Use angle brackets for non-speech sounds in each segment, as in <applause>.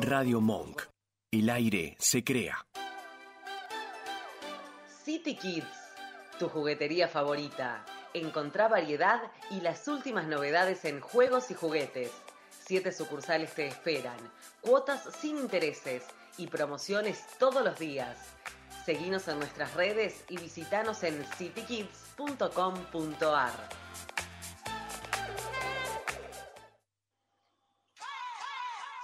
Radio Monk. El aire se crea. City Kids, tu juguetería favorita. Encontrá variedad y las últimas novedades en juegos y juguetes. Siete sucursales te esperan, cuotas sin intereses y promociones todos los días. Seguinos en nuestras redes y visitanos en citykids.com.ar.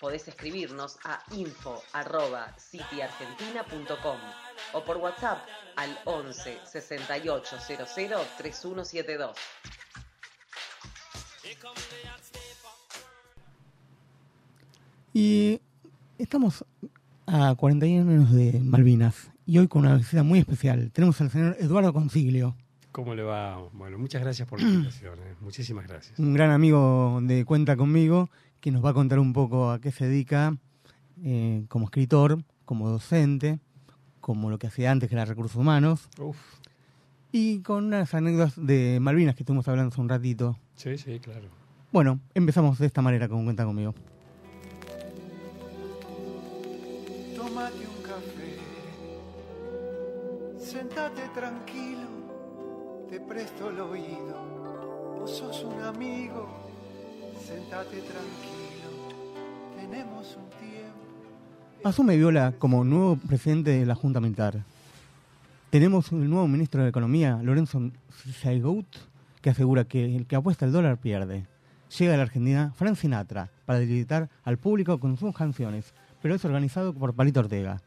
podés escribirnos a info.cityargentina.com o por WhatsApp al 11 68 00 3172. Y estamos a 41 años de Malvinas y hoy con una visita muy especial. Tenemos al señor Eduardo Consiglio. ¿Cómo le va? Bueno, muchas gracias por la <clears throat> invitación. ¿eh? Muchísimas gracias. Un gran amigo de Cuenta conmigo que nos va a contar un poco a qué se dedica eh, como escritor, como docente, como lo que hacía antes que era recursos humanos. Uf. Y con unas anécdotas de Malvinas que estuvimos hablando hace un ratito. Sí, sí, claro. Bueno, empezamos de esta manera, como cuenta conmigo. Tómate un café, sentate tranquilo, te presto el oído. Vos sos un amigo, sentate tranquilo, tenemos un tiempo. Asume Viola como nuevo presidente de la Junta Militar. Tenemos un nuevo ministro de Economía, Lorenzo Saigout, que asegura que el que apuesta el dólar pierde. Llega a la Argentina Frank Sinatra para debilitar al público con sus canciones, pero es organizado por Palito Ortega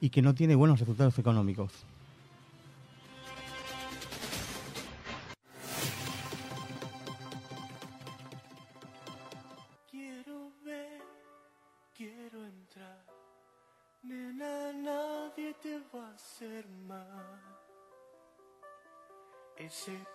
y que no tiene buenos resultados económicos.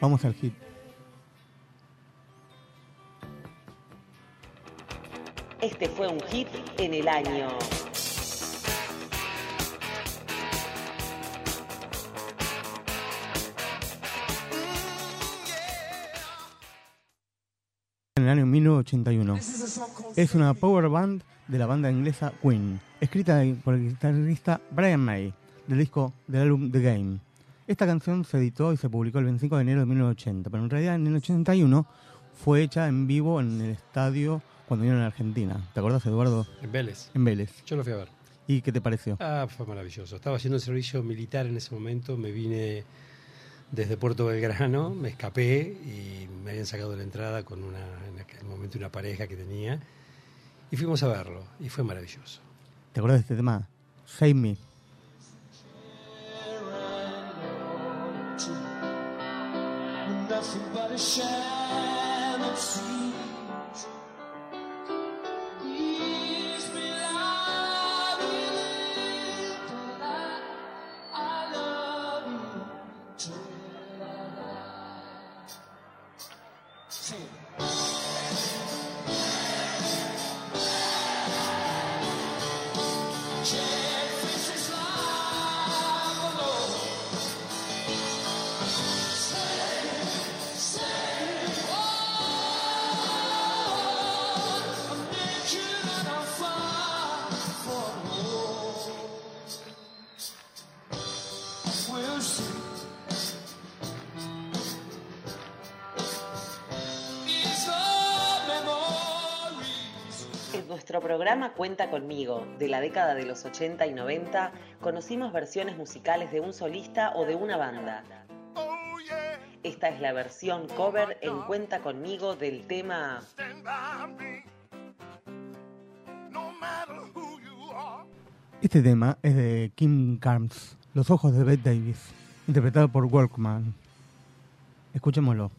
Vamos al hit. Este fue un hit en el año. En el año 1981. Es una power band de la banda inglesa Queen, escrita por el guitarrista Brian May, del disco del álbum The Game. Esta canción se editó y se publicó el 25 de enero de 1980, pero en realidad en el 81 fue hecha en vivo en el estadio cuando vinieron a Argentina. ¿Te acuerdas, Eduardo? En Vélez. En Vélez. Yo lo fui a ver. ¿Y qué te pareció? Ah, fue maravilloso. Estaba haciendo el servicio militar en ese momento, me vine desde Puerto Belgrano, me escapé y me habían sacado la entrada con una, en aquel momento una pareja que tenía y fuimos a verlo y fue maravilloso. ¿Te acuerdas de este tema? Save Me. Nothing but a sham it seems. nuestro programa Cuenta conmigo, de la década de los 80 y 90, conocimos versiones musicales de un solista o de una banda. Esta es la versión cover en Cuenta conmigo del tema... Este tema es de Kim Carnes, Los ojos de Bette Davis, interpretado por Workman. Escuchémoslo.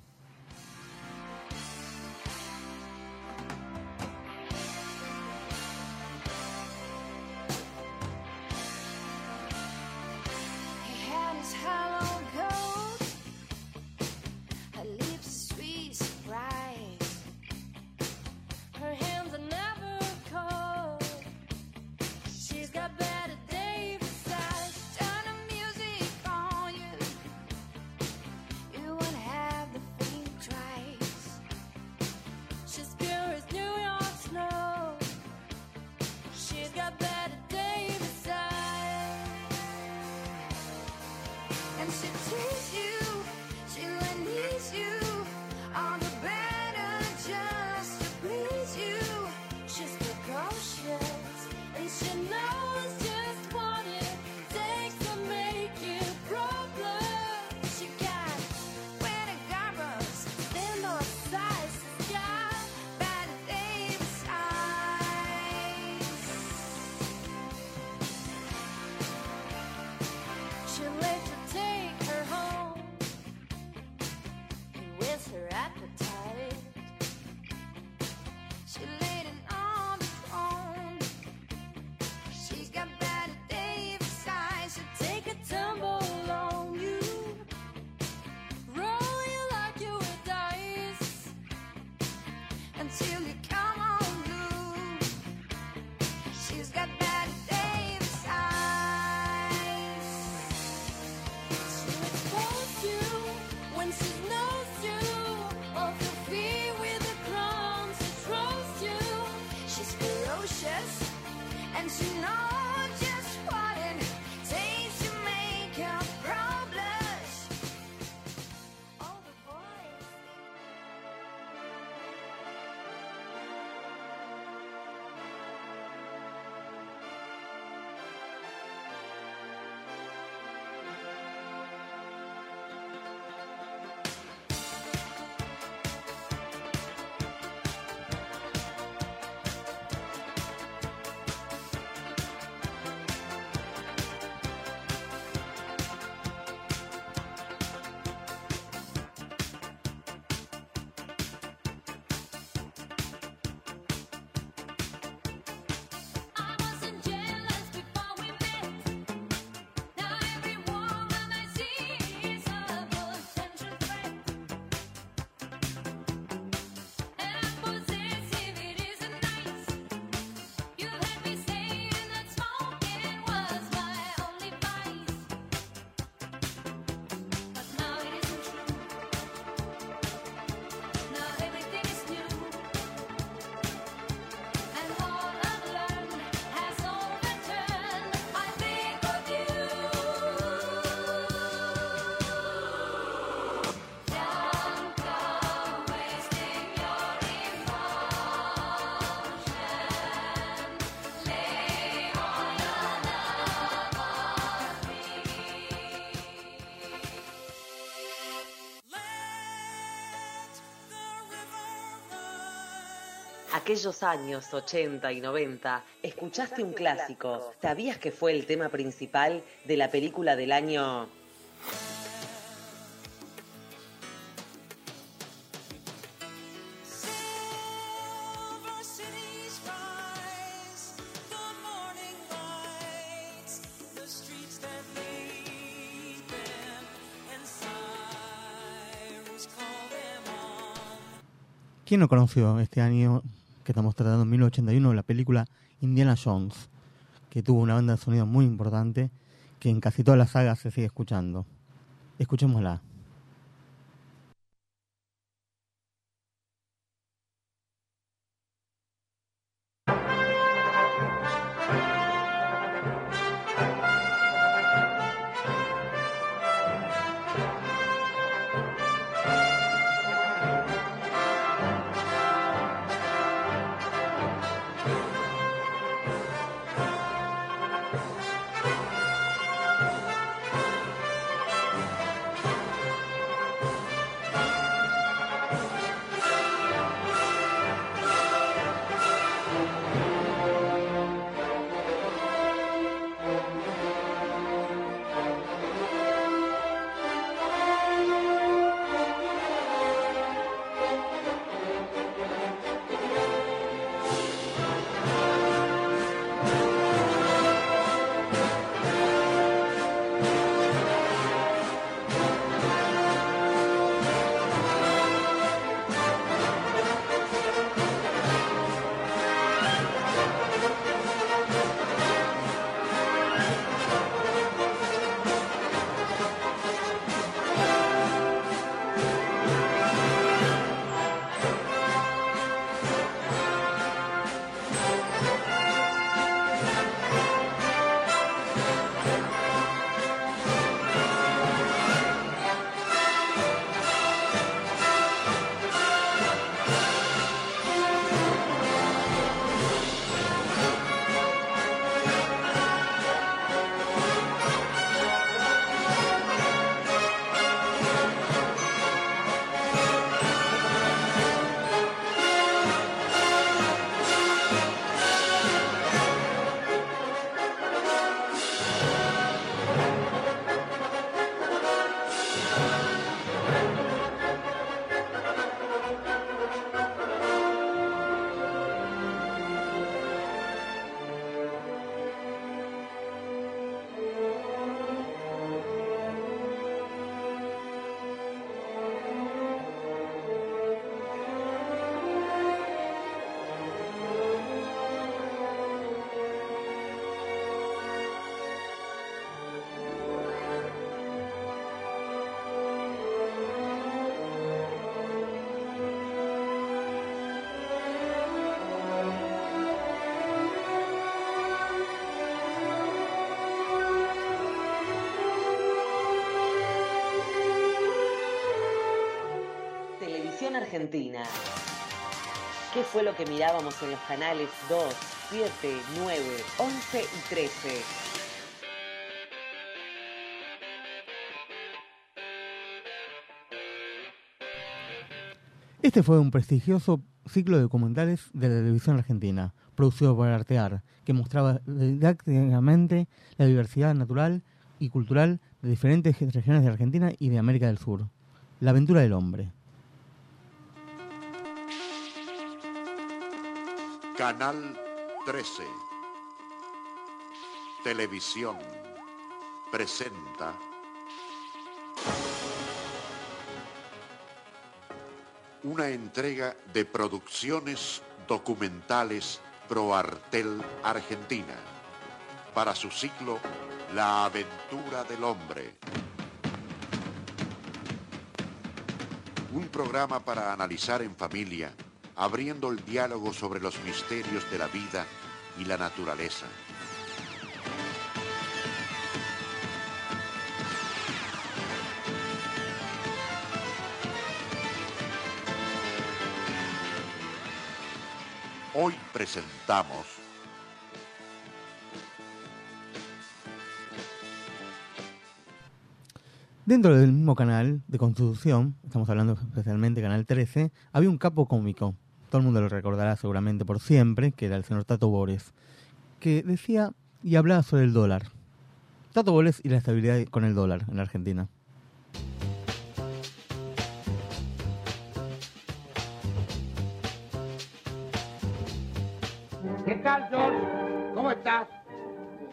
Aquellos años 80 y 90, escuchaste un clásico. ¿Sabías que fue el tema principal de la película del año ¿Quién no conoció este año que estamos tratando en 1981, la película Indiana Jones, que tuvo una banda de sonido muy importante que en casi todas las sagas se sigue escuchando. Escuchémosla. ¿Qué fue lo que mirábamos en los canales 2, 7, 9, 11 y 13? Este fue un prestigioso ciclo de documentales de la televisión argentina, producido por Artear, que mostraba didácticamente la diversidad natural y cultural de diferentes regiones de Argentina y de América del Sur. La aventura del hombre. Canal 13. Televisión. Presenta. Una entrega de producciones documentales Pro Artel Argentina. Para su ciclo La aventura del hombre. Un programa para analizar en familia, abriendo el diálogo sobre los misterios de la vida y la naturaleza. Hoy presentamos Dentro del mismo canal de Constitución, estamos hablando especialmente Canal 13, había un capo cómico, todo el mundo lo recordará seguramente por siempre, que era el señor Tato Bores, que decía y hablaba sobre el dólar. Tato Bores y la estabilidad con el dólar en Argentina. ¿Qué tal, George? ¿Cómo estás?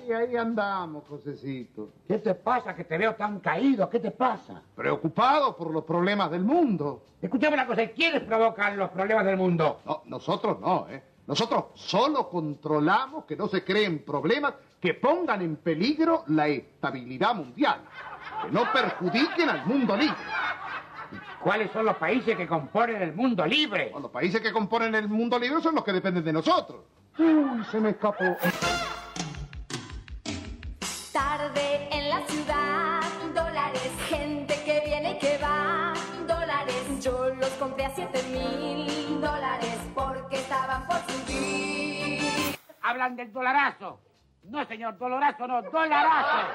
Y ahí andamos, Josecito. ¿Qué te pasa que te veo tan caído? ¿Qué te pasa? Preocupado por los problemas del mundo. Escúchame una cosa, ¿quiénes provocan los problemas del mundo? No, nosotros no, ¿eh? Nosotros solo controlamos que no se creen problemas que pongan en peligro la estabilidad mundial, que no perjudiquen al mundo libre. ¿Cuáles son los países que componen el mundo libre? Los países que componen el mundo libre son los que dependen de nosotros. Uy, se me escapó. Tarde en la ciudad, dólares, gente que viene y que va, dólares. Yo los compré a 7 mil dólares porque estaban por subir. Hablan del dolarazo. No, señor, dolorazo no, dolarazo.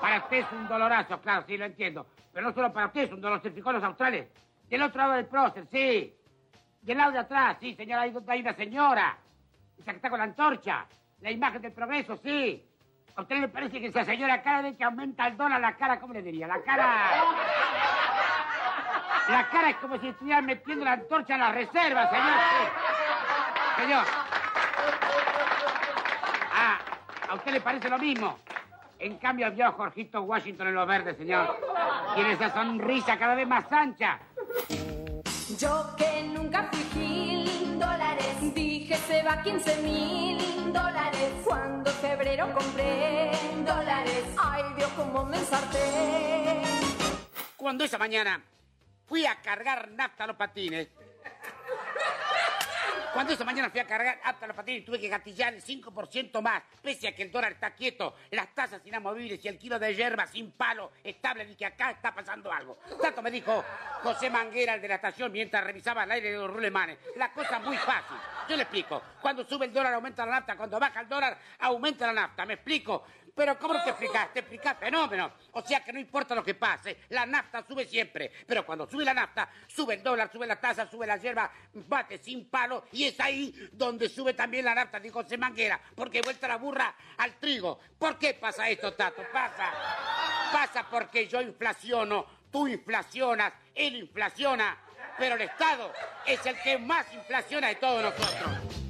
Para usted es un dolorazo, claro, sí, lo entiendo. Pero no solo para usted, es un dolor, se fijó los australes. Del otro lado del prócer, sí. Del lado de atrás, sí, señora, donde hay una señora. Esa que está con la antorcha. La imagen del progreso, sí. ¿A usted le parece que esa señora cada vez que aumenta el dólar la cara, ¿cómo le diría? La cara... La cara es como si estuvieran metiendo la antorcha en la reserva, señor. Señor. Ah, ¿a usted le parece lo mismo? En cambio, vio a Jorgito Washington en los verdes, señor. Tiene esa sonrisa cada vez más ancha. Yo que nunca fui gil, dólares, dije se va 15 mil dólares. En febrero compré dólares, ay Dios, cómo me ensarté. Cuando esa mañana fui a cargar nafta a los patines. Cuando esa mañana fui a cargar nafta a los patines tuve que gatillar el 5% más, pese a que el dólar está quieto, las tasas inamovibles y el kilo de hierba sin palo estable, y que acá está pasando algo. Tanto me dijo José Manguera, el de la estación, mientras revisaba el aire de los rulemanes. La cosa muy fácil. Yo le explico. Cuando sube el dólar aumenta la nafta, cuando baja el dólar aumenta la nafta. ¿Me explico? Pero ¿cómo te explicas? Te explicas fenómeno. O sea que no importa lo que pase, la nafta sube siempre. Pero cuando sube la nafta, sube el dólar, sube la tasa, sube la hierba, bate sin palo. Y es ahí donde sube también la nafta, dijo José Manguera. Porque vuelta la burra al trigo. ¿Por qué pasa esto, Tato? Pasa. Pasa porque yo inflaciono, tú inflacionas, él inflaciona. Pero el Estado es el que más inflaciona de todos nosotros.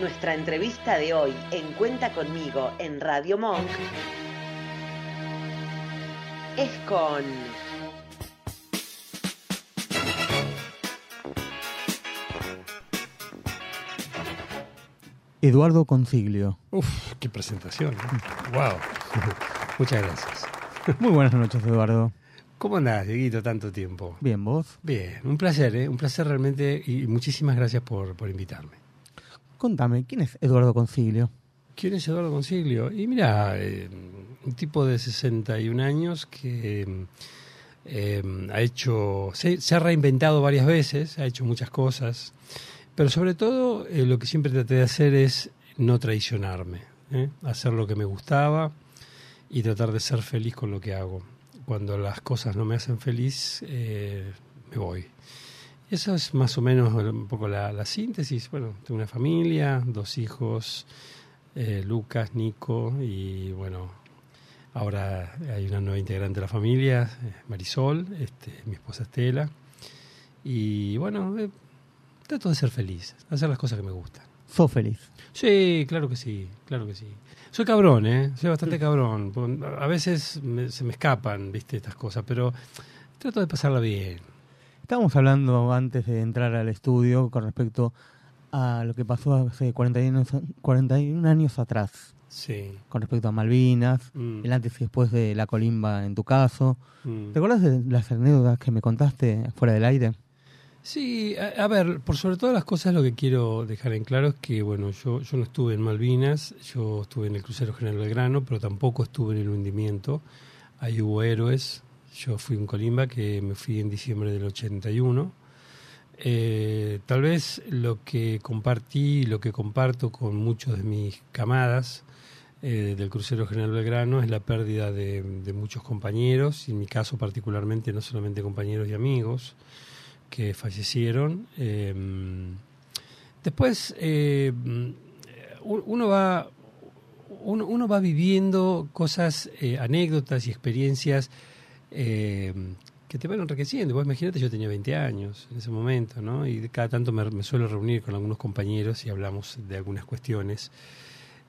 Nuestra entrevista de hoy en Cuenta conmigo en Radio Monk es con Eduardo Consiglio. Uf, qué presentación. Wow. <laughs> Muchas gracias. Muy buenas noches, Eduardo. ¿Cómo andás, Dieguito, tanto tiempo? Bien, ¿vos? Bien, un placer, ¿eh? Un placer realmente y muchísimas gracias por, por invitarme. Contame, ¿quién es Eduardo Consiglio? ¿Quién es Eduardo Consiglio? Y mira, eh, un tipo de 61 años que eh, ha hecho, se, se ha reinventado varias veces, ha hecho muchas cosas, pero sobre todo eh, lo que siempre traté de hacer es no traicionarme, hacer lo que me gustaba y tratar de ser feliz con lo que hago. Cuando las cosas no me hacen feliz, me voy. Y eso es más o menos un poco la, la síntesis. Bueno, tengo una familia, dos hijos, eh, Lucas, Nico y bueno, ahora hay una nueva integrante de la familia, eh, Marisol, este, mi esposa Estela. Y bueno, eh, trato de ser feliz, hacer las cosas que me gustan. ¿Sos feliz? Sí, claro que sí, claro que sí. Soy cabrón, ¿eh? Soy bastante cabrón. A veces me- se me escapan, viste, estas cosas, pero trato de pasarla bien. Estábamos hablando antes de entrar al estudio con respecto a lo que pasó hace 41 años, 41 años atrás, Sí. con respecto a Malvinas, Mm. el antes y después de la colimba en tu caso. Mm. ¿Te acuerdas de las anécdotas que me contaste fuera del aire? Sí, a, a ver, por sobre todas las cosas lo que quiero dejar en claro es que, bueno, yo, yo no estuve en Malvinas, yo estuve en el crucero General Belgrano, pero tampoco estuve en el hundimiento. Ahí hubo héroes. Yo fui un colimba que me fui en diciembre del 81. Eh, tal vez lo que compartí, lo que comparto con muchos de mis camadas eh, del crucero General Belgrano es la pérdida de, muchos compañeros, y en mi caso particularmente no solamente compañeros y amigos, que fallecieron. Eh, después, eh, uno va uno, uno va viviendo cosas, eh, anécdotas y experiencias eh, que te van enriqueciendo. Vos imagínate, yo tenía 20 años en ese momento, ¿no? Y cada tanto me, suelo reunir con algunos compañeros y hablamos de algunas cuestiones.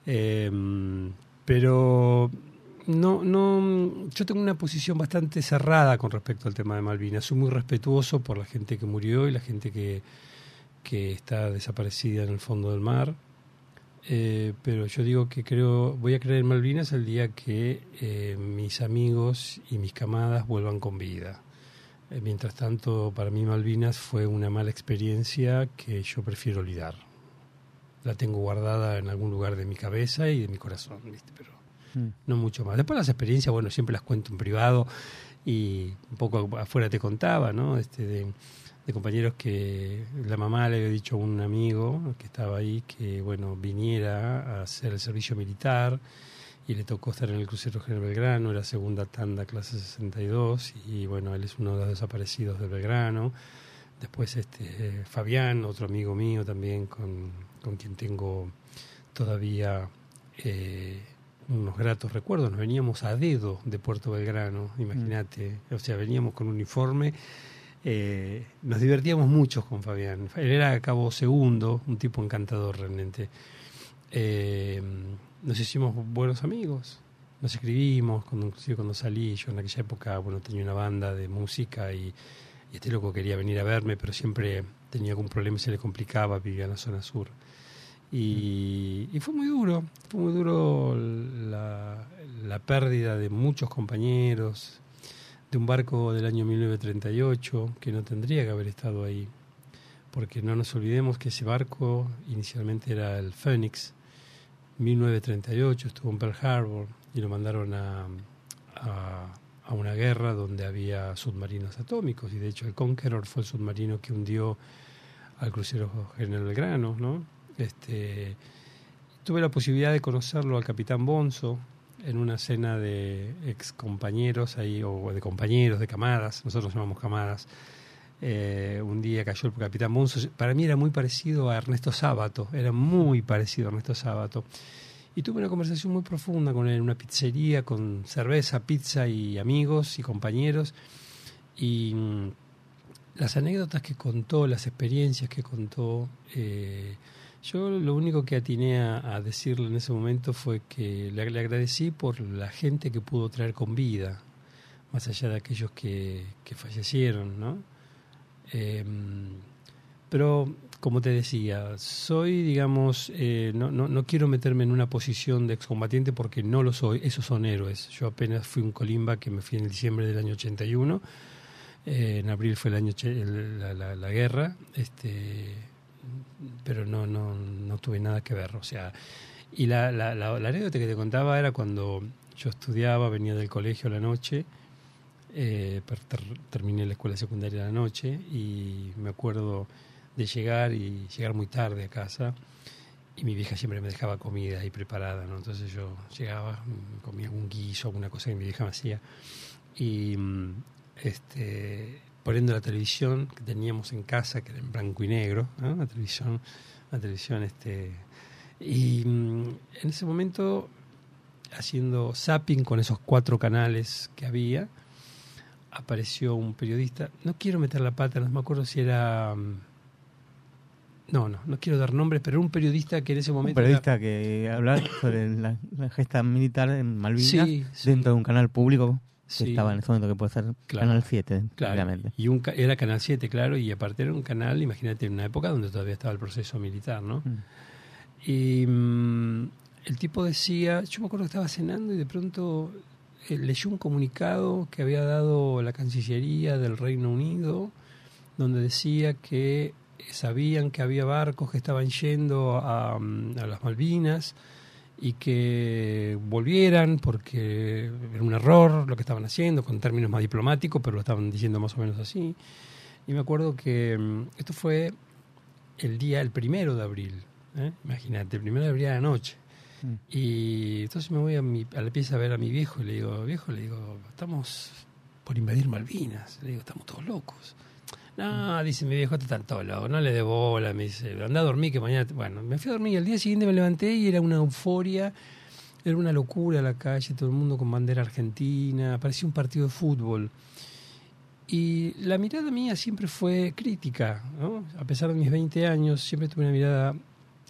Eh, pero no, no, yo tengo una posición bastante cerrada con respecto al tema de Malvinas. Soy muy respetuoso por la gente que murió y la gente que, que está desaparecida en el fondo del mar. Eh, pero yo digo que creo, voy a creer en Malvinas el día que eh, mis amigos y mis camadas vuelvan con vida. Eh, mientras tanto, para mí Malvinas fue una mala experiencia que yo prefiero olvidar. La tengo guardada en algún lugar de mi cabeza y de mi corazón, ¿viste? pero Mm. no mucho más. Después las experiencias, bueno, siempre las cuento en privado y un poco afuera te contaba, ¿no? Este, de, de compañeros que la mamá le había dicho a un amigo que estaba ahí que, bueno, viniera a hacer el servicio militar y le tocó estar en el crucero General Belgrano, era segunda tanda, clase 62, y bueno, él es uno de los desaparecidos del Belgrano. Después este Fabián, otro amigo mío también, con, con quien tengo todavía eh, unos gratos recuerdos. Nos veníamos a dedo de Puerto Belgrano, imagínate. O sea, veníamos con uniforme. Eh, nos divertíamos mucho con Fabián. Él era cabo segundo, un tipo encantador realmente. Eh, nos hicimos buenos amigos. Nos escribimos, cuando, inclusive cuando salí, yo en aquella época, bueno, tenía una banda de música y, y este loco quería venir a verme, pero siempre tenía algún problema y se le complicaba, vivía en la zona sur. Y, y fue muy duro, fue muy duro la, la pérdida de muchos compañeros, de un barco del año 1938 que no tendría que haber estado ahí, porque no nos olvidemos que ese barco inicialmente era el Phoenix, 1938 estuvo en Pearl Harbor y lo mandaron a, a, una guerra donde había submarinos atómicos y de hecho el Conqueror fue el submarino que hundió al crucero General Belgrano, ¿no? Este, tuve la posibilidad de conocerlo al capitán Bonzo en una cena de ex compañeros ahí, o de compañeros, de camadas, nosotros llamamos camadas. Eh, un día cayó el capitán Bonzo, para mí era muy parecido a Ernesto Sábato, era muy parecido a Ernesto Sábato. Y tuve una conversación muy profunda con él en una pizzería, con cerveza, pizza y amigos y compañeros. Y mm, las anécdotas que contó, las experiencias que contó, eh, Yo lo único que atiné a, a decirle en ese momento fue que le, agradecí por la gente que pudo traer con vida, más allá de aquellos que, que fallecieron, ¿no? Eh, pero, como te decía, soy, digamos, eh, no, no, no quiero meterme en una posición de excombatiente porque no lo soy, esos son héroes. Yo apenas fui un colimba que me fui en diciembre del año 81, eh, en abril fue el año la, la- la guerra, este, pero no, no, no tuve nada que ver, o sea, y la, la, la, la anécdota que te contaba era cuando yo estudiaba, venía del colegio a la noche, eh, ter- terminé la escuela secundaria a la noche y me acuerdo de llegar y llegar muy tarde a casa y mi vieja siempre me dejaba comida ahí preparada, ¿no? Entonces yo llegaba, comía algún guiso, alguna cosa que mi vieja me hacía y mm, este poniendo la televisión que teníamos en casa, que era en blanco y negro, ¿no? la televisión, la televisión este y mm, en ese momento haciendo zapping con esos cuatro canales que había, apareció un periodista, no quiero meter la pata, no me acuerdo si era... mm, No, no, no quiero dar nombres, pero era un periodista que en ese Un momento... periodista que hablar sobre la, la gesta militar en Malvinas Sí, sí. dentro de un canal público que Sí. estaba en ese momento que puede ser Claro. Canal 7, Claro, claramente. y un, era Canal 7, claro, y aparte era un canal, imagínate, en una época donde todavía estaba el proceso militar, ¿no? Mm. Y mm, el tipo decía, yo me acuerdo que estaba cenando y de pronto eh, leyó un comunicado que había dado la Cancillería del Reino Unido, donde decía que sabían que había barcos que estaban yendo a, mm, a las Malvinas y que volvieran porque era un error lo que estaban haciendo, con términos más diplomáticos, pero lo estaban diciendo más o menos así. Y me acuerdo que mm, esto fue el día, el primero de abril, ¿eh? imagínate, el primero de abril a la noche. Mm. Y entonces me voy a, mi, a la pieza a ver a mi viejo y le digo, viejo, le digo, estamos por invadir Malvinas. Le digo, estamos todos locos. No, dice mi viejo, todos locos, no le dé bola, me dice, anda a dormir que mañana... te-". Bueno, me fui a dormir y al día siguiente me levanté y era una euforia, era una locura la calle, todo el mundo con bandera argentina, parecía un partido de fútbol. Y la mirada mía siempre fue crítica, ¿no? A pesar de mis 20 años, siempre tuve una mirada,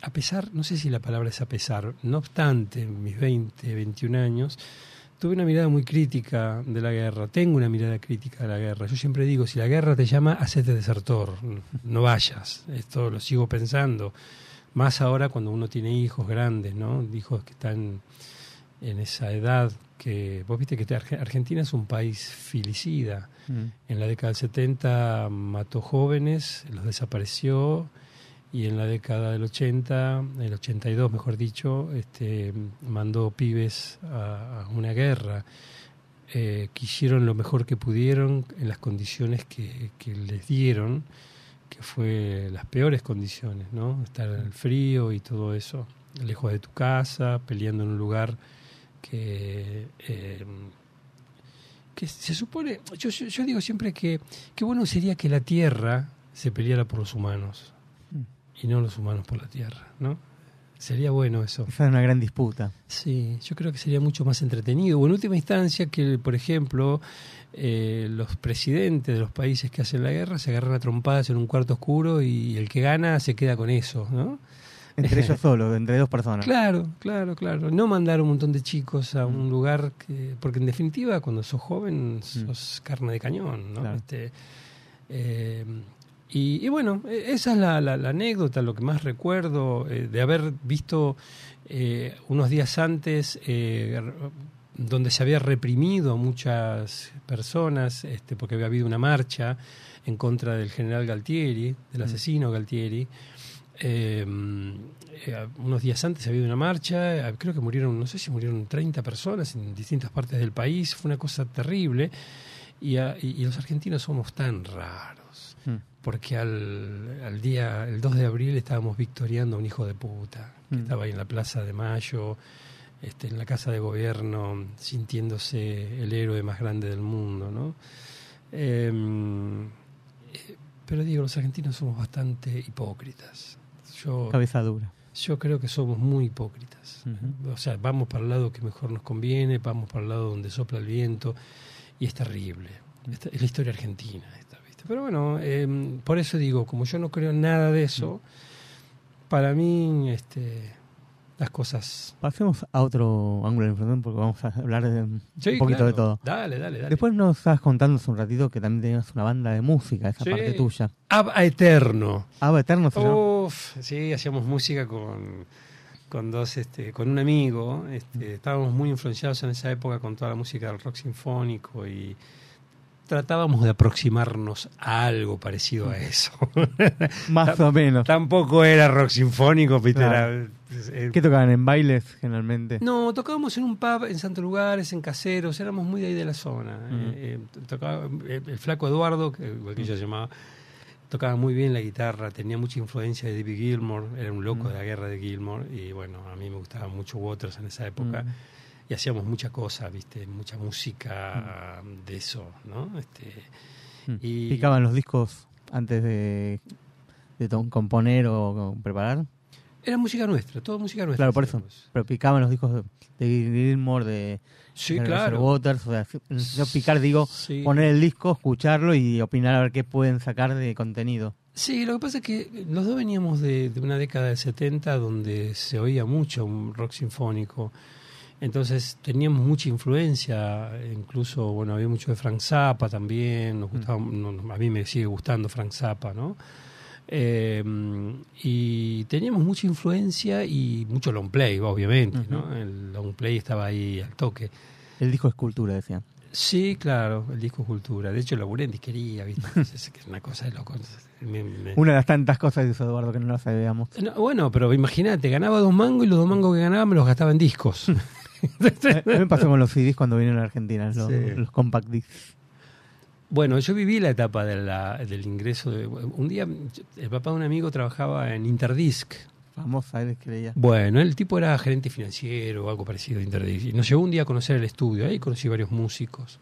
a pesar, no sé si la palabra es a pesar, no obstante, mis 20, 21 años, tuve una mirada muy crítica de la guerra, tengo una mirada crítica de la guerra. Yo siempre digo, si la guerra te llama, hacete desertor, no vayas. Esto lo sigo pensando, más ahora cuando uno tiene hijos grandes, ¿no? Hijos que están en esa edad que, vos viste que Argentina es un país filicida. Mm. En la década del 70 mató jóvenes, los desapareció y en la década del 80, el 82 mejor dicho, este, mandó pibes a, una guerra. Eh, que hicieron lo mejor que pudieron en las condiciones que, les dieron, que fue las peores condiciones, ¿no? Estar en el frío y todo eso, lejos de tu casa, peleando en un lugar que eh, se supone, yo, yo, yo digo siempre que qué bueno sería que la Tierra se peleara por los humanos y no los humanos por la Tierra, ¿no? Sería bueno eso. Esa es una gran disputa. Sí, yo creo que sería mucho más entretenido. O en última instancia que, por ejemplo, eh, los presidentes de los países que hacen la guerra se agarran a trompadas en un cuarto oscuro y el que gana se queda con eso, ¿no? Entre ellos <laughs> solos, entre dos personas. Claro, claro, claro. No mandar un montón de chicos a un lugar que. Porque en definitiva, cuando sos joven, sos carne de cañón, ¿no? Claro. Este, eh, y, y bueno, eh, esa es la, la- la anécdota, lo que más recuerdo eh, de haber visto eh, unos días antes. eh, donde se había reprimido a muchas personas, este, porque había habido una marcha en contra del general Galtieri, del asesino Galtieri. Eh, unos días antes había una marcha, creo que murieron, no sé si murieron 30 personas en distintas partes del país, fue una cosa terrible. Y, a- y- y los argentinos somos tan raros, Mm. Porque al, al día, el 2 de abril estábamos victoriando a un hijo de puta, que Mm. estaba ahí en la Plaza de Mayo, este, en la Casa de Gobierno, sintiéndose el héroe más grande del mundo, ¿no? Em, eh, pero digo, los argentinos somos bastante hipócritas. Yo, Cabeza dura. yo creo que somos muy hipócritas. O sea, vamos para el lado que mejor nos conviene, vamos para el lado donde sopla el viento, y es terrible. Esta- es la historia argentina. Pero bueno, em, por eso digo, como yo no creo en nada de eso, para mí, este, las cosas... Pasemos a otro ángulo de información porque vamos a hablar de un poquito claro. de todo. Dale, dale, dale. Después nos estabas contando hace un ratito que también tenías una banda de música, esa Sí. parte tuya. Ab a Eterno. Ava Eterno se. Uf, sí, hacíamos música con, con dos, este, con un amigo. Este, estábamos muy influenciados en esa época con toda la música del rock sinfónico y tratábamos de aproximarnos a algo parecido a eso. <laughs> Más o menos. Tampoco era rock sinfónico, Peter. Claro. era- eh, ¿Qué tocaban en bailes generalmente? no, tocábamos en un pub en Santos Lugares, en Caseros, éramos muy de ahí de la zona. Eh, eh, tocaba, eh, el flaco Eduardo, que, igual que yo llamaba, tocaba muy bien la guitarra, tenía mucha influencia de David Gilmour, era un loco de la guerra de Gilmour, y bueno, a mí me gustaba mucho Waters en esa época. Mm. Y hacíamos mucha cosa, ¿viste? Mucha música de eso, ¿no? Este, Mm. y- ¿Picaban los discos antes de, de componer o, preparar? Era música nuestra, toda música nuestra. Claro, por eso. hacíamos. Pero picaban los discos de, de Gilmore, de Sí, de claro. Waters. O sea, yo picar, digo, Sí. poner el disco, escucharlo y opinar a ver qué pueden sacar de contenido. Sí, lo que pasa es que los dos veníamos de, de una década del 70 donde se oía mucho un rock sinfónico. Entonces teníamos mucha influencia, incluso, bueno, había mucho de Frank Zappa también, nos gustaba, no, a mí me sigue gustando Frank Zappa, ¿no? Eh, y teníamos mucha influencia y mucho long play, obviamente, ¿no? El long play estaba ahí al toque. El disco es cultura, decía. Sí, claro, el disco Cultura. De hecho, laburé en disquería, ¿viste? <laughs> Es una cosa de loco. Me- me- Una de las tantas cosas hizo Eduardo que no las sabíamos. No, bueno, pero imagínate, ganaba dos mangos y los dos mangos que ganaba me los gastaba en discos. <laughs> <laughs> A mí me pasó con los CDs cuando vinieron a Argentina, los, Sí. los compact discs. bueno, yo viví la etapa de la- del ingreso. De, un día, el papá de un amigo trabajaba en Interdisc. Famosa, él creía. Bueno, el tipo era gerente financiero o algo parecido a Interdisc. Y nos llevó un día a conocer el estudio. Ahí conocí varios músicos.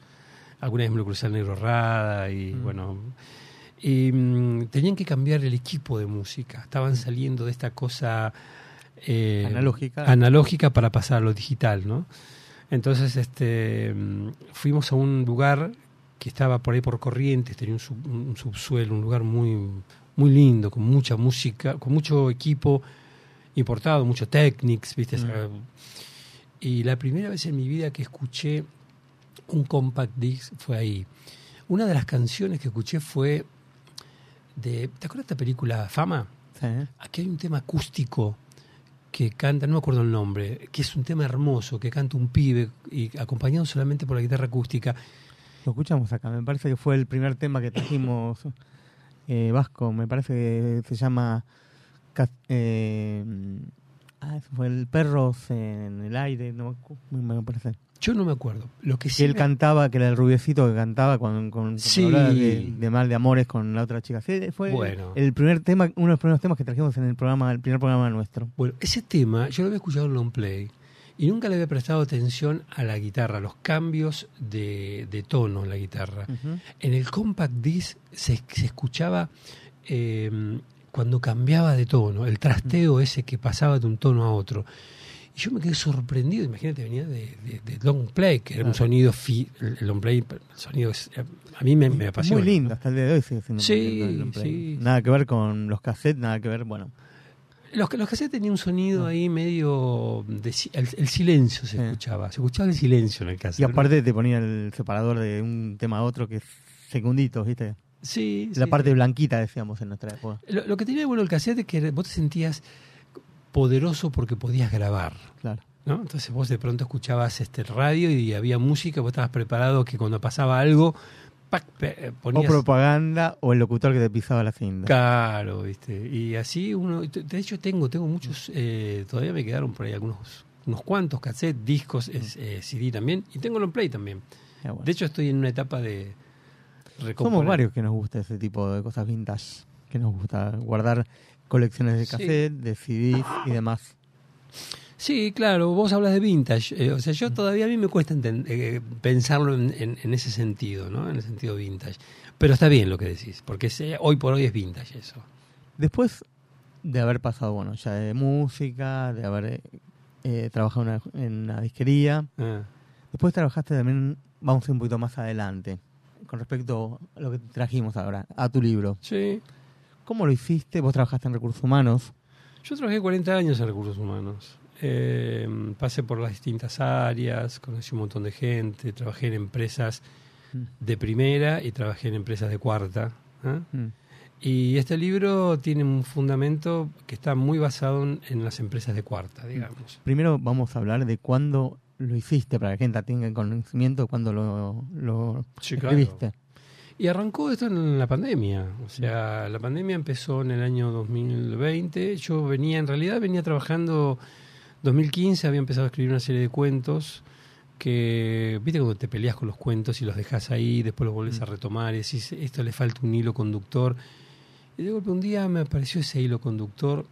Alguna vez me lo crucé al Negro Rada y bueno. Y mm, tenían que cambiar el equipo de música. Estaban saliendo de esta cosa eh, Analógica. analógica para pasar a lo digital, ¿no? Entonces, este, mm, fuimos a un lugar que estaba por ahí por Corrientes, tenía un, sub- un subsuelo, un lugar muy, muy lindo, con mucha música, con mucho equipo importado, mucho Technics, ¿viste? Esa- Y la primera vez en mi vida que escuché un compact disc fue ahí. Una de las canciones que escuché fue de. ¿Te acuerdas de esta película Fama? Sí. Aquí hay un tema acústico que canta, no me acuerdo el nombre, que es un tema hermoso, que canta un pibe y acompañado solamente por la guitarra acústica. Lo escuchamos acá. Me parece que fue el primer tema que trajimos eh, Vasco. Me parece que se llama. Eh, ah, fue el Perros en el aire. No me parece. Yo no me acuerdo. Lo que sí él me- cantaba, que era el rubiecito que cantaba con, con, Sí. de, de mal de amores con la otra chica. Sí, fue Bueno. el primer tema, uno de los primeros temas que trajimos en el programa, el primer programa nuestro. Bueno, ese tema yo lo había escuchado en long play y nunca le había prestado atención a la guitarra, a los cambios de, de tono en la guitarra. En el compact disc se, se escuchaba eh, cuando cambiaba de tono, el trasteo ese que pasaba de un tono a otro. Y yo me quedé sorprendido, imagínate, venía de, de- de long play, que era un sonido, fi- el long play, el sonido es- a mí me, me apasiona. Muy lindo, hasta el día de hoy sigue siendo muy Sí, lindo el long play. sí. Nada que ver con los cassettes, nada que ver, bueno. Los, los cassettes tenían un sonido ahí medio... de el, el silencio se Sí. escuchaba, se escuchaba el silencio en el cassette. Y aparte te ponía el separador de un tema a otro que es segunditos, ¿viste? Sí, La sí. parte blanquita, decíamos en nuestra época. Lo, lo que tenía de bueno el cassette es que vos te sentías poderoso porque podías grabar. Claro. ¿no? Entonces vos de pronto escuchabas este radio y había música, vos estabas preparado que cuando pasaba algo, eh, O propaganda o el locutor que te pisaba la cinta. Claro, ¿viste? Y así uno... De hecho tengo, tengo muchos... eh, todavía me quedaron por ahí algunos unos cuantos cassettes, discos, es- eh, CD también, y tengo long play también. Bueno. De hecho estoy en una etapa de... Somos recomponer. varios que nos gusta ese tipo de cosas vintage, que nos gusta guardar colecciones de Sí. cassette, de CDs y demás. Sí, claro, vos hablas de vintage. eh, o sea, yo todavía a mí me cuesta enten- eh, pensarlo en, en- en ese sentido, ¿no? En el sentido vintage. Pero está bien lo que decís, porque eh, hoy por hoy es vintage eso. Después de haber pasado, bueno, ya de música, de haber eh, eh, trabajado en una, en una disquería, Ah, después trabajaste también, vamos un poquito más adelante, con respecto a lo que trajimos ahora, a tu libro. sí. ¿Cómo lo hiciste? Vos trabajaste en recursos humanos. Yo trabajé 40 años en recursos humanos. Eh, pasé por las distintas áreas, conocí un montón de gente, trabajé en empresas de primera y trabajé en empresas de cuarta. ¿eh? Mm. Y este libro tiene un fundamento que está muy basado en, en las empresas de cuarta, digamos. Primero vamos a hablar de cuándo lo hiciste, para que la gente tenga conocimiento de cuándo lo, lo Sí, claro. Y arrancó esto en la pandemia. O sea, la pandemia empezó en el año 2020. Yo venía, en realidad venía trabajando 2015, había empezado a escribir una serie de cuentos que, viste cuando te peleas con los cuentos y los dejas ahí, después los volvés a retomar y decís, esto le falta un hilo conductor. Y de golpe un día me apareció ese hilo conductor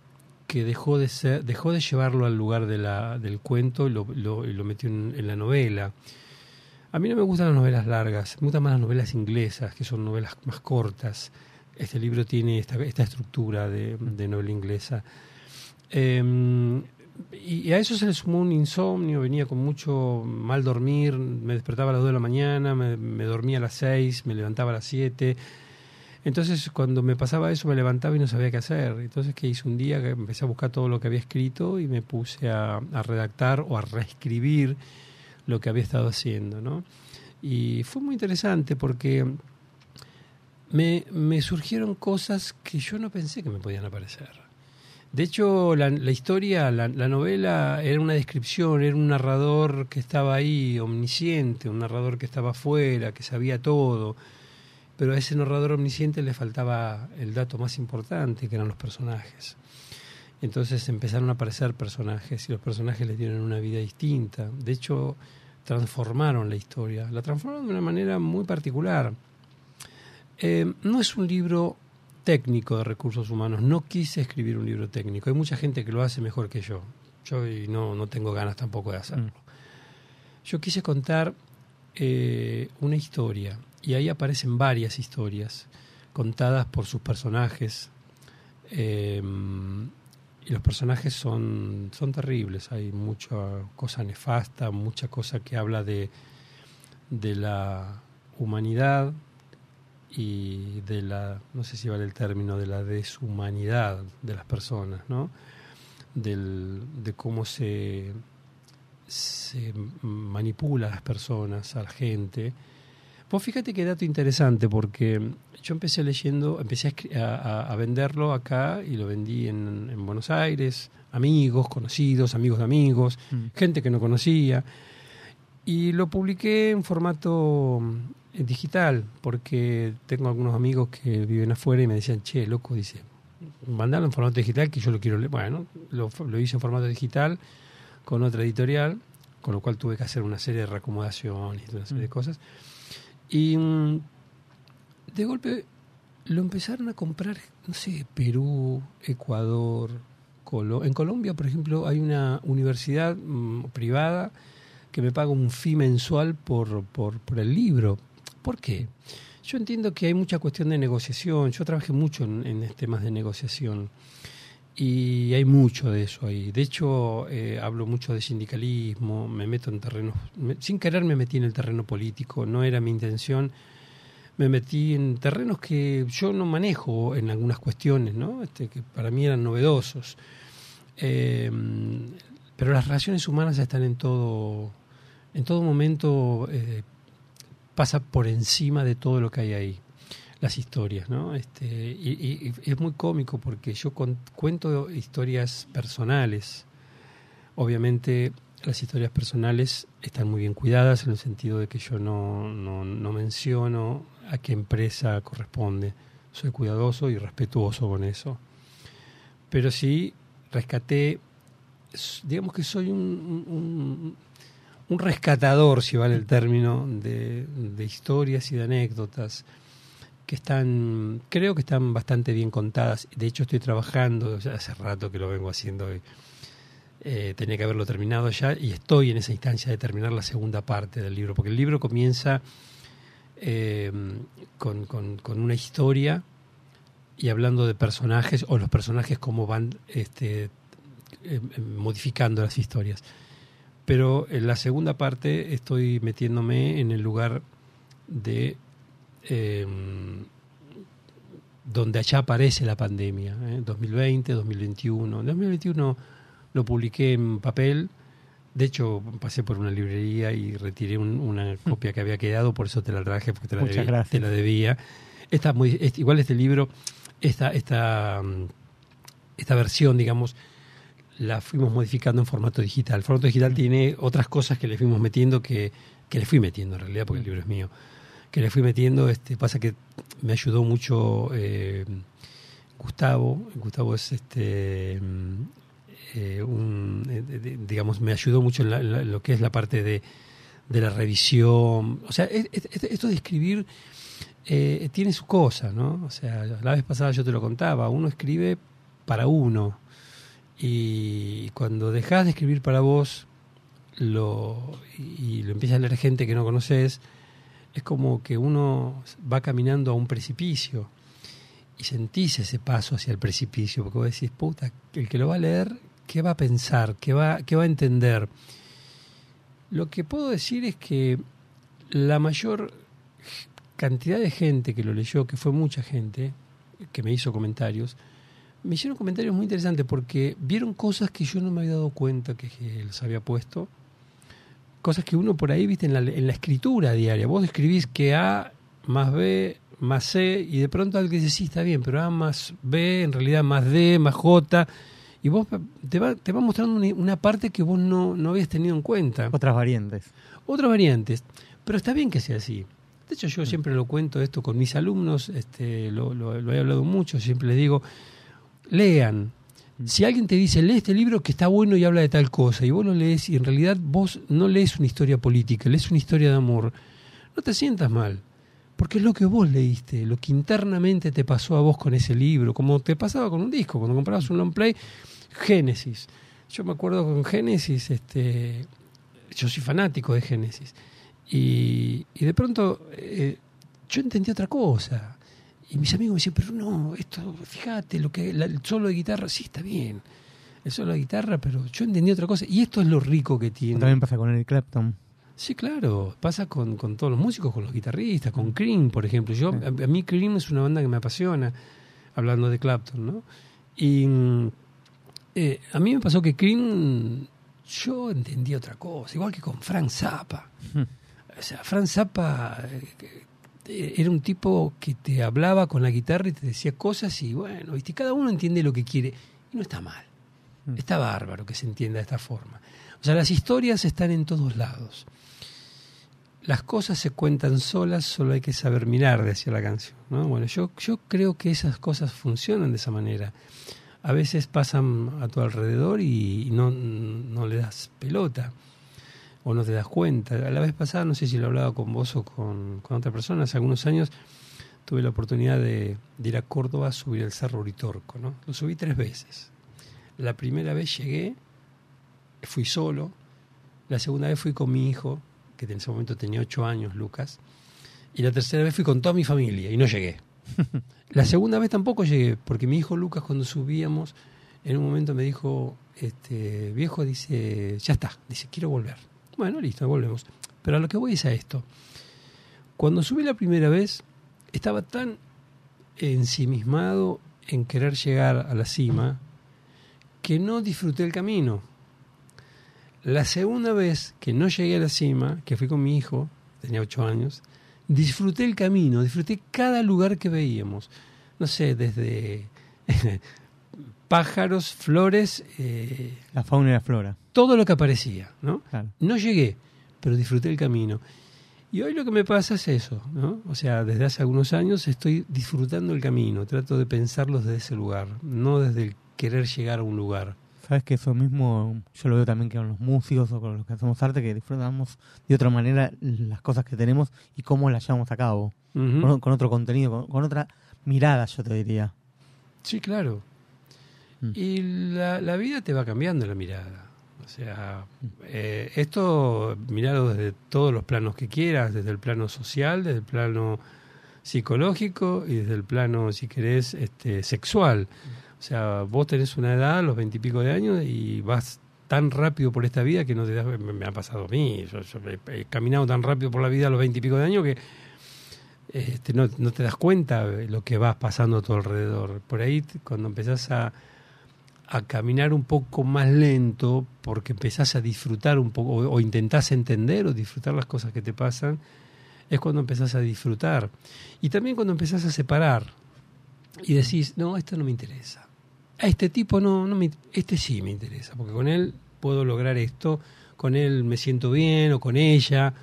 que dejó de ser, dejó de llevarlo al lugar de la, del cuento y lo, lo- y lo metió en, en la novela. A mí no me gustan las novelas largas, me gustan más las novelas inglesas, que son novelas más cortas. Este libro tiene esta, esta estructura de, novela inglesa. Eh, y, a eso se le sumó un insomnio, venía con mucho mal dormir, me despertaba a las 2 de la mañana, me, dormía a las 6, me levantaba a las 7. Entonces, cuando me pasaba eso, me levantaba y no sabía qué hacer. Entonces, ¿qué hice un día? Empecé a buscar todo lo que había escrito y me puse a redactar o a reescribir lo que había estado haciendo, ¿no? Y fue muy interesante porque me, me surgieron cosas que yo no pensé que me podían aparecer. De hecho, la, historia, la, la novela era una descripción, era un narrador que estaba ahí, omnisciente, un narrador que estaba afuera, que sabía todo, pero a ese narrador omnisciente le faltaba el dato más importante, que eran los personajes. Entonces empezaron a aparecer personajes y los personajes les dieron una vida distinta. De hecho, transformaron la historia. La transformaron de una manera muy particular. Eh, no es un libro técnico de recursos humanos. No quise escribir un libro técnico. Hay mucha gente que lo hace mejor que yo. Yo no, no tengo ganas tampoco de hacerlo. Yo quise contar eh, una historia y ahí aparecen varias historias contadas por sus personajes. Eh, y los personajes son, son terribles, hay mucha cosa nefasta, mucha cosa que habla de, de la humanidad y de la, no sé si vale el término, de la deshumanidad de las personas, ¿no? Del, de cómo se, se manipula a las personas, a la gente. Pues fíjate qué dato interesante, porque yo empecé leyendo, empecé a, venderlo acá y lo vendí en, en Buenos Aires, amigos, conocidos, amigos de amigos, gente que no conocía. Y lo publiqué en formato mm, digital, porque tengo algunos amigos que viven afuera y me decían, che, loco, dice, mandalo en formato digital que yo lo quiero leer. Bueno, lo, lo hice en formato digital con otra editorial, con lo cual tuve que hacer una serie de reacomodaciones y una serie de cosas. Y mm, de golpe lo empezaron a comprar, no sé, Perú, Ecuador, Colo en Colombia, por ejemplo, hay una universidad mm, privada que me paga un fee mensual por, por, por el libro. ¿Por qué? Yo entiendo que hay mucha cuestión de negociación. Yo trabajé mucho en, en temas de negociación y hay mucho de eso ahí. De hecho, eh, hablo mucho de sindicalismo, me meto en terrenos, sin querer me metí en el terreno político, no era mi intención. Me metí en terrenos que yo no manejo en algunas cuestiones, ¿no? Este, que para mí eran novedosos. Eh, pero las relaciones humanas están en todo, en todo momento, eh, pasa por encima de todo lo que hay ahí las historias, ¿no? Este, y, es muy cómico porque yo cuento historias personales. Obviamente las historias personales están muy bien cuidadas en el sentido de que yo no, no, no menciono a qué empresa corresponde. Soy cuidadoso y respetuoso con eso. Pero sí rescaté, digamos que soy un, un, un rescatador, si vale el término, de, de historias y de anécdotas que están, creo que están bastante bien contadas. De hecho, estoy trabajando, hace rato que lo vengo haciendo, eh, tenía que haberlo terminado ya, y estoy en esa instancia de terminar la segunda parte del libro, porque el libro comienza eh, con, una historia y hablando de personajes, o los personajes cómo van este, eh, eh, modificando las historias. Pero en la segunda parte estoy metiéndome en el lugar de eh, donde allá aparece la pandemia, ¿eh? 2020, 2021. En 2021 lo publiqué en papel, de hecho pasé por una librería y retiré un- una copia que había quedado, por eso te la traje, porque te la, Muchas debí- gracias. te la debía. Esta muy, igual este libro, esta, esta, mm, esta versión, digamos, la fuimos modificando en formato digital. El formato digital tiene otras cosas que le fuimos metiendo que, que le fui metiendo en realidad, porque el libro es mío. Que le fui metiendo, este, pasa que me ayudó mucho eh, Gustavo. Gustavo es este mm, eh, un, eh, digamos, me ayudó mucho en, la- lo que es la parte de, de la revisión. O sea, es- es- esto de escribir eh, tiene su cosa, ¿no? O sea, la vez pasada yo te lo contaba, uno escribe para uno y cuando dejas de escribir para vos lo, y lo empieza a leer gente que no conoces, es como que uno va caminando a un precipicio y sentís ese paso hacia el precipicio, porque vos decís, puta, el que lo va a leer, ¿qué va a pensar? ¿Qué va, qué va a entender? Lo que puedo decir es que la mayor cantidad de gente que lo leyó, que fue mucha gente, que me hizo comentarios, me hicieron comentarios muy interesantes porque vieron cosas que yo no me había dado cuenta que, les había puesto. Cosas que uno por ahí, viste, en la, en la escritura diaria. Vos escribís que A más B más C y de pronto alguien dice, sí, está bien, pero A más B, en realidad más D, más J. Y vos te va, te va mostrando una, parte que vos no, no habías tenido en cuenta. Otras variantes. Otras variantes. Pero está bien que sea así. De hecho, yo siempre lo cuento esto con mis alumnos, este, lo, lo- lo he hablado mucho, siempre les digo, lean. Si alguien te dice, lee este libro que está bueno y habla de tal cosa, y vos lo lees y en realidad vos no lees una historia política, lees una historia de amor, no te sientas mal, porque es lo que vos leíste, lo que internamente te pasó a vos con ese libro, como te pasaba con un disco, cuando comprabas un long play, Génesis. Yo me acuerdo con Génesis, este, yo soy fanático de Génesis, y, de pronto eh, yo entendí otra cosa. Y mis amigos me decían, pero no, esto, fíjate, lo que la- el solo de guitarra, sí está bien, el solo de guitarra, pero yo entendí otra cosa. Y esto es lo rico que tiene. También pasa con Eric Clapton. Sí, claro, pasa con, con todos los músicos, con los guitarristas, con Cream, por ejemplo. Yo, a, a mí Cream es una banda que me apasiona, hablando de Clapton, ¿no? Y eh, a mí me pasó que Cream, yo entendí otra cosa, igual que con Frank Zappa. O sea, Frank Zappa eh, era un tipo que te hablaba con la guitarra y te decía cosas y bueno, ¿viste? cada uno entiende lo que quiere y no está mal. Está bárbaro que se entienda de esta forma. O sea, las historias están en todos lados. Las cosas se cuentan solas, solo hay que saber mirar, decía la canción. ¿no? Bueno, yo, yo creo que esas cosas funcionan de esa manera. A veces pasan a tu alrededor y no, no le das pelota o no te das cuenta. La vez pasada, no sé si lo he hablado con vos o con, con otra persona, hace algunos años tuve la oportunidad de, de ir a Córdoba a subir el Cerro Uritorco. ¿no? Lo subí tres veces. La primera vez llegué, fui solo. La segunda vez fui con mi hijo, que en ese momento tenía ocho años, Lucas. Y la tercera vez fui con toda mi familia y no llegué. <laughs> La segunda vez tampoco llegué, porque mi hijo Lucas, cuando subíamos, en un momento me dijo, este viejo, dice, ya está, dice, quiero volver. Bueno, listo, volvemos. Pero a lo que voy es a esto. Cuando subí la primera vez, estaba tan ensimismado en querer llegar a la cima que no disfruté el camino. La segunda vez que no llegué a la cima, que fui con mi hijo, tenía ocho años, disfruté el camino, disfruté cada lugar que veíamos. No sé, desde <laughs> pájaros, flores, eh, La fauna y la flora. Todo lo que aparecía, ¿no? Claro. No llegué, pero disfruté el camino. Y hoy lo que me pasa es eso, ¿no? O sea, desde hace algunos años estoy disfrutando el camino, trato de pensarlos desde ese lugar, no desde el querer llegar a un lugar. Sabes que eso mismo yo lo veo también que con los músicos o con los que hacemos arte, que disfrutamos de otra manera las cosas que tenemos y cómo las llevamos a cabo. Con, con otro contenido, con, con otra mirada, yo te diría. Sí, claro. Mm. Y la, la vida te va cambiando la mirada. O sea, eh, esto mirado desde todos los planos que quieras, desde el plano social, desde el plano psicológico y desde el plano, si querés, este, sexual. O sea, vos tenés una edad, los veintipico de años, y vas tan rápido por esta vida que no te das... Me, me ha pasado a mí. Yo, he, caminado tan rápido por la vida a los veintipico de años que este, no, no te das cuenta lo que va pasando a tu alrededor. Por ahí, cuando empezás a, a caminar un poco más lento, porque empezás a disfrutar un poco, o, o intentás entender o disfrutar las cosas que te pasan, es cuando empezás a disfrutar. Y también cuando empezás a separar y decís, no, esto no me interesa. A este tipo no, no me, este sí me interesa, porque con él puedo lograr esto, con él me siento bien, o con ella,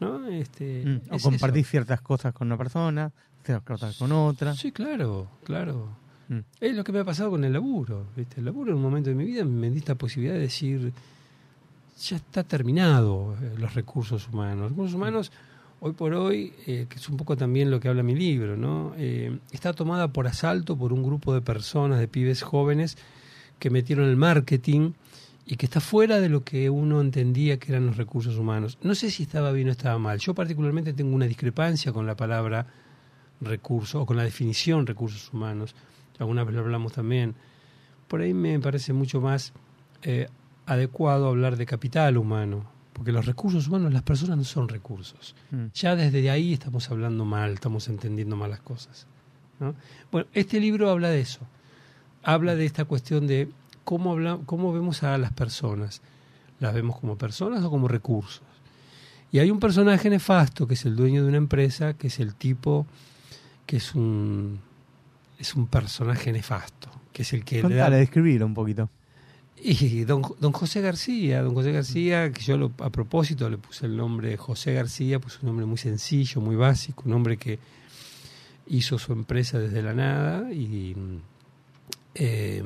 ¿no? Este, Mm, o es compartís eso. ciertas cosas con una persona, ciertas cosas con otra. Sí, claro, claro. Mm. Es lo que me ha pasado con el laburo. ¿viste? El laburo en un momento de mi vida me di esta posibilidad de decir, ya está terminado eh, los recursos humanos. Los recursos humanos, hoy por hoy, eh, que es un poco también lo que habla mi libro, ¿no? Eh, está tomada por asalto por un grupo de personas, de pibes jóvenes, que metieron el marketing y que está fuera de lo que uno entendía que eran los recursos humanos. No sé si estaba bien o estaba mal. Yo particularmente tengo una discrepancia con la palabra recurso o con la definición recursos humanos. Alguna vez lo hablamos también. Por ahí me parece mucho más eh, adecuado hablar de capital humano, porque los recursos humanos, las personas no son recursos. Mm. Ya desde ahí estamos hablando mal, estamos entendiendo mal las cosas. ¿no? Bueno, este libro habla de eso. Habla de esta cuestión de cómo, habla, cómo vemos a las personas. ¿Las vemos como personas o como recursos? Y hay un personaje nefasto que es el dueño de una empresa, que es el tipo que es un es un personaje nefasto, que es el que le da describirlo un poquito. y don, don José García, don José García, que yo lo- a propósito le puse el nombre José García, pues un hombre muy sencillo, muy básico, un hombre que hizo su empresa desde la nada y eh,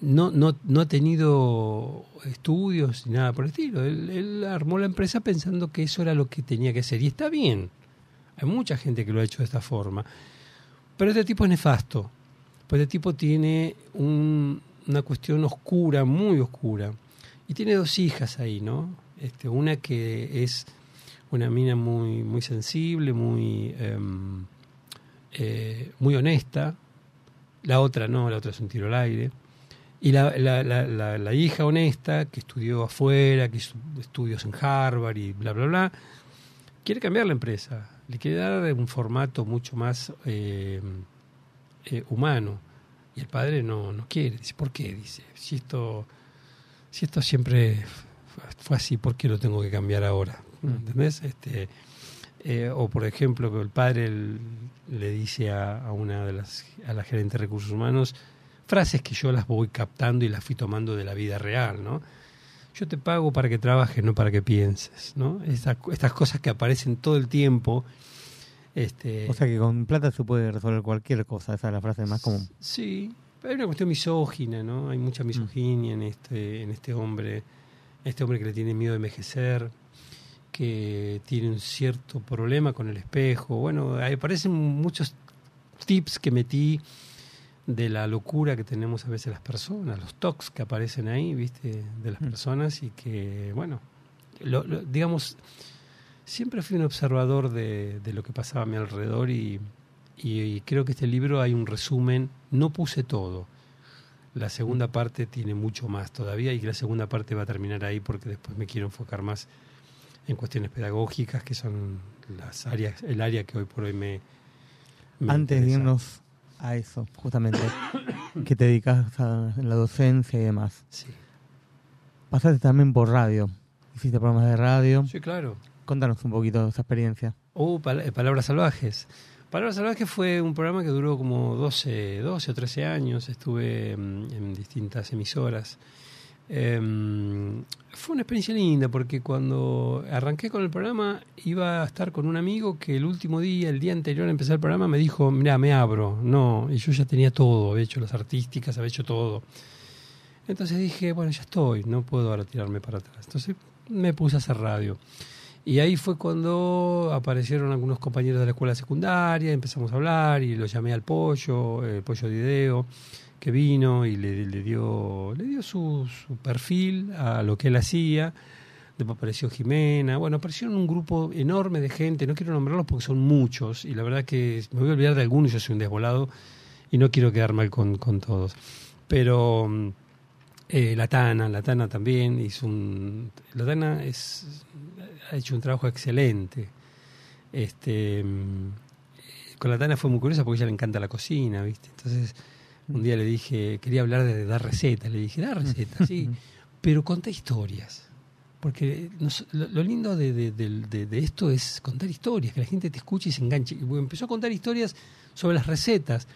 no, no, no ha tenido estudios ni nada por el estilo. Él, él armó la empresa pensando que eso era lo que tenía que hacer. Y está bien. Hay mucha gente que lo ha hecho de esta forma. Pero este tipo es nefasto. Pues este tipo tiene un- una cuestión oscura, muy oscura. Y tiene dos hijas ahí, ¿no? Este, una que es una mina muy, muy sensible, muy, em, eh, muy honesta. La otra no, la otra es un tiro al aire. Y la, la, la, la- la hija honesta, que estudió afuera, que hizo estudios en Harvard y bla, bla, bla, quiere cambiar la empresa. Le quiere dar un formato mucho más eh, eh, humano. Y el padre no, no quiere. Dice, ¿por qué? Dice, si esto, si esto siempre fue así, ¿por qué lo tengo que cambiar ahora? ¿Entendés? Este, eh, o por ejemplo, que el padre le dice a, a una de las, a la gerente de recursos humanos, frases que yo las voy captando y las fui tomando de la vida real, ¿no? Yo te pago para que trabajes, no para que pienses, ¿no? Esta- estas cosas que aparecen todo el tiempo. Este, O sea que con plata se puede resolver cualquier cosa, esa es la frase más común. Sí, pero hay una cuestión misógina, ¿no? Hay mucha misoginia en este, en este hombre, este hombre que le tiene miedo de envejecer, que tiene un cierto problema con el espejo. Bueno, aparecen muchos tips que metí de la locura que tenemos a veces las personas, los tocs que aparecen ahí, ¿viste? De las personas y que, bueno, lo- lo- digamos, siempre fui un observador de, de lo que pasaba a mi alrededor y, y- y creo que este libro hay un resumen, no puse todo. La segunda parte tiene mucho más todavía y la segunda parte va a terminar ahí porque después me quiero enfocar más en cuestiones pedagógicas que son las áreas, el área que hoy por hoy me, me Antes de irnos a eso, justamente, <coughs> que te dedicas a la docencia y demás. Sí. Pasaste también por radio. Hiciste programas de radio. Sí, claro. Contanos un poquito de esa experiencia. Oh, pal- eh, Palabras Salvajes. Palabras Salvajes fue un programa que duró como 12, 12 o 13 años. Estuve mm, en distintas emisoras. Em, fue una experiencia linda porque cuando arranqué con el programa iba a estar con un amigo que el último día, el día anterior a empezar el programa, me dijo, mira, me abro. No, y yo ya tenía todo, había hecho las artísticas, había hecho todo. Entonces dije, bueno, ya estoy, no puedo ahora tirarme para atrás. Entonces me puse a hacer radio. Y ahí fue cuando aparecieron algunos compañeros de la escuela secundaria, empezamos a hablar y lo llamé al pollo, el pollo de ideo, que vino y le, dio, le dio su, perfil a lo que él hacía. Después apareció Jimena, bueno, aparecieron un grupo enorme de gente, no quiero nombrarlos porque son muchos y la verdad que me voy a olvidar de algunos, yo soy un desvolado y no quiero quedar mal con, todos. Pero eh, la Tana, la Tana también hizo un... La Tana es, ha hecho un trabajo excelente. Este, mm, con la Tana fue muy curiosa porque ella le encanta la cocina, ¿viste? Entonces, un día le dije, quería hablar de dar recetas. Le dije, da recetas, sí, <laughs> pero conté historias. Porque nos- lo, lo lindo de, de- de- de- de esto es contar historias, que la gente te escuche y se enganche. Y empezó a contar historias sobre las recetas.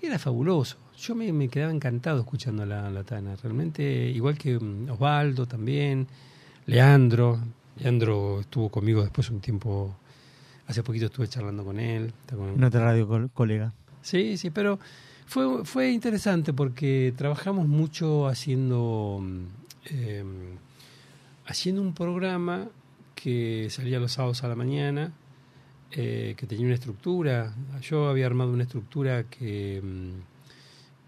Y era fabuloso. Yo me, me quedaba encantado escuchando a la, la Tana. Realmente, igual que mm, Osvaldo también, Leandro. Leandro estuvo conmigo después un tiempo, hace poquito estuve charlando con él. con- En otra radio col- colega. Sí, sí, pero fue, fue interesante porque trabajamos mucho haciendo, mm, eh, haciendo un programa que salía los sábados a la mañana, eh, que tenía una estructura. Yo había armado una estructura que, mm,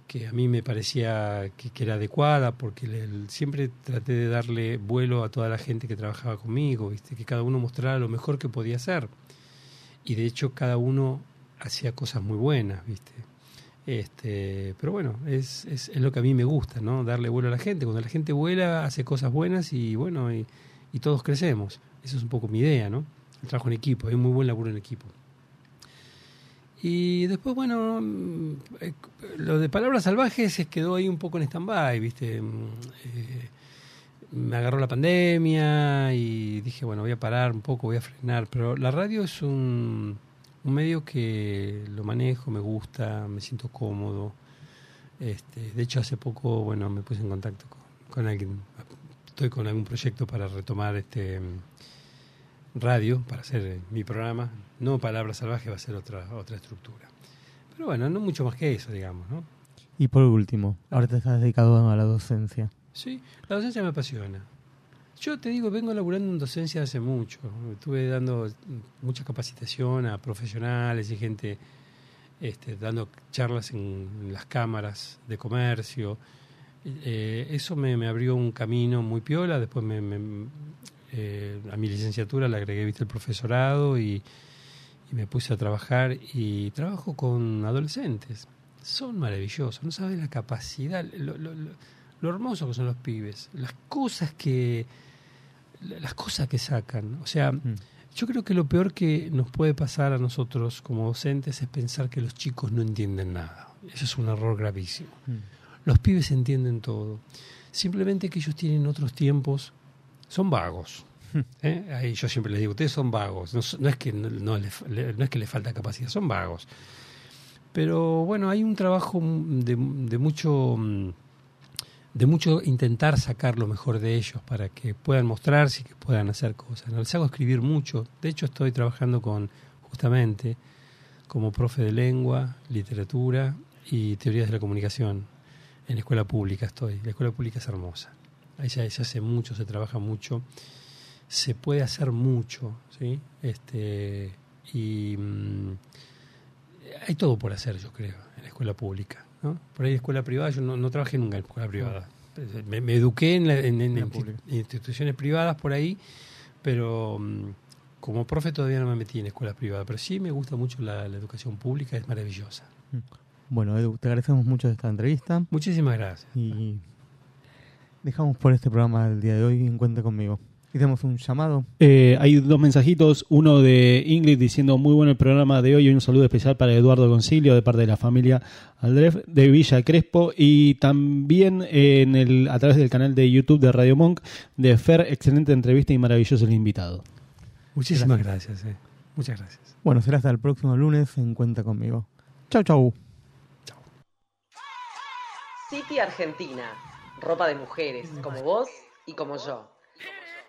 que a mí me parecía que, era adecuada porque siempre traté de darle vuelo a toda la gente que trabajaba conmigo, ¿viste? que cada uno mostrara lo mejor que podía hacer. Y de hecho cada uno hacía cosas muy buenas, ¿viste? Este, pero bueno, es, es, es lo que a mí me gusta, ¿no? Darle vuelo a la gente. Cuando la gente vuela, hace cosas buenas y bueno, y, y todos crecemos. Esa es un poco mi idea, ¿no? El trabajo en equipo, hay un muy buen laburo en equipo. Y después, bueno, mm, lo de palabras salvajes se quedó ahí un poco en stand-by, ¿viste? Mm, eh, me agarró la pandemia y dije, bueno, voy a parar un poco, voy a frenar. Pero la radio es un, un medio que lo manejo, me gusta, me siento cómodo. Este, de hecho, hace poco, bueno, me puse en contacto con, con alguien. Estoy con algún proyecto para retomar este mm, radio, para hacer eh, mi programa. No Palabras Salvajes, va a ser otra, otra estructura. Pero bueno, no mucho más que eso, digamos, ¿no? Y por último, ahora te estás dedicado a la docencia. Sí, la docencia me apasiona. Yo te digo, vengo laburando en docencia hace mucho. Estuve dando mucha capacitación a profesionales y gente este, dando charlas en, las cámaras de comercio. Eh, eso me, abrió un camino muy piola. Después me, me- eh, a mi licenciatura le agregué viste, el profesorado y, y me puse a trabajar. Y trabajo con adolescentes. Son maravillosos. No sabes la capacidad, lo hermoso que son los pibes. Las cosas que las cosas que sacan. O sea, yo creo que lo peor que nos puede pasar a nosotros como docentes es pensar que los chicos no entienden nada. Eso es un error gravísimo. Los pibes entienden todo. Simplemente que ellos tienen otros tiempos, son vagos. ¿eh? Ahí yo siempre les digo, ustedes son vagos. No, es que no, es que les falta capacidad, son vagos. Pero bueno, hay un trabajo de, de mucho mm, de mucho intentar sacar lo mejor de ellos para que puedan mostrarse y que puedan hacer cosas. ¿no? Les hago escribir mucho. De hecho, estoy trabajando con, justamente, como profe de lengua, literatura y teorías de la comunicación. En la escuela pública estoy. La escuela pública es hermosa. Ahí se, hace mucho, se trabaja mucho. Se puede hacer mucho, ¿sí? Este, y mm, hay todo por hacer, yo creo, en la escuela pública. ¿No? Por ahí escuela privada, yo no, no trabajé nunca en escuela privada. Me, me eduqué en, la- en- instituciones privadas por ahí, pero mm, como profe todavía no me metí en escuelas privadas. Pero sí me gusta mucho la, la educación pública, es maravillosa. Bueno, Edu, te agradecemos mucho esta entrevista Muchísimas gracias. y dejamos por este programa el día de hoy en Cuenta conmigo. Hicimos un llamado. Eh, hay dos mensajitos, uno de Ingrid diciendo muy bueno el programa de hoy y un saludo especial para Eduardo Concilio de parte de la familia Aldref de Villa Crespo y también en el, a través del canal de YouTube de Radio Monk de Fer, excelente entrevista y maravilloso el invitado. Muchísimas gracias. eh. Muchas gracias. Bueno, será hasta el próximo lunes en Cuenta conmigo. Chau, chau. City Argentina. Ropa de mujeres, como vos y como yo.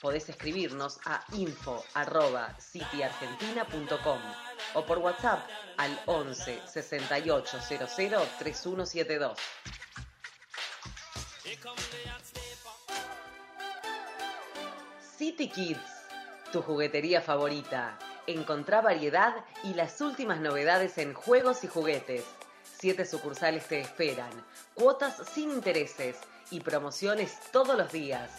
Podés escribirnos a info.cityargentina.com o por WhatsApp al 11 68 00 3172. City Kids, tu juguetería favorita. Encontrá variedad y las últimas novedades en juegos y juguetes. Siete sucursales te esperan, cuotas sin intereses y promociones todos los días.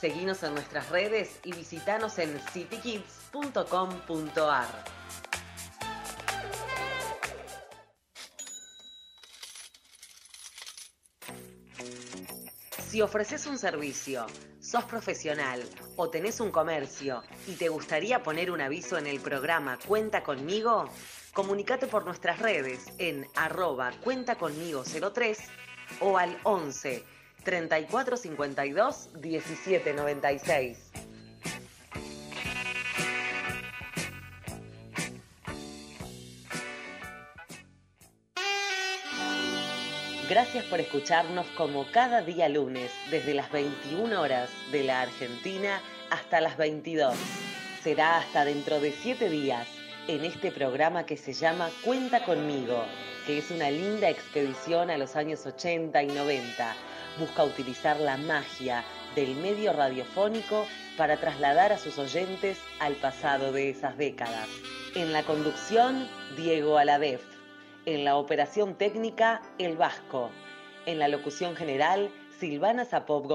Seguinos en nuestras redes y visitanos en citykids.com.ar. Si ofreces un servicio, sos profesional o tenés un comercio y te gustaría poner un aviso en el programa Cuenta conmigo, comunicate por nuestras redes en arroba cuenta conmigo 03 o al 11 34 52 17 96. Gracias por escucharnos como cada día lunes, desde las 21 horas de la Argentina hasta las 22. Será hasta dentro de 7 días en este programa que se llama Cuenta conmigo, que es una linda expedición a los años 80 y 90. Busca utilizar la magia del medio radiofónico para trasladar a sus oyentes al pasado de esas décadas. En la conducción, Diego Aladef. En la operación técnica, El Vasco. En la locución general, Silvana Zapop.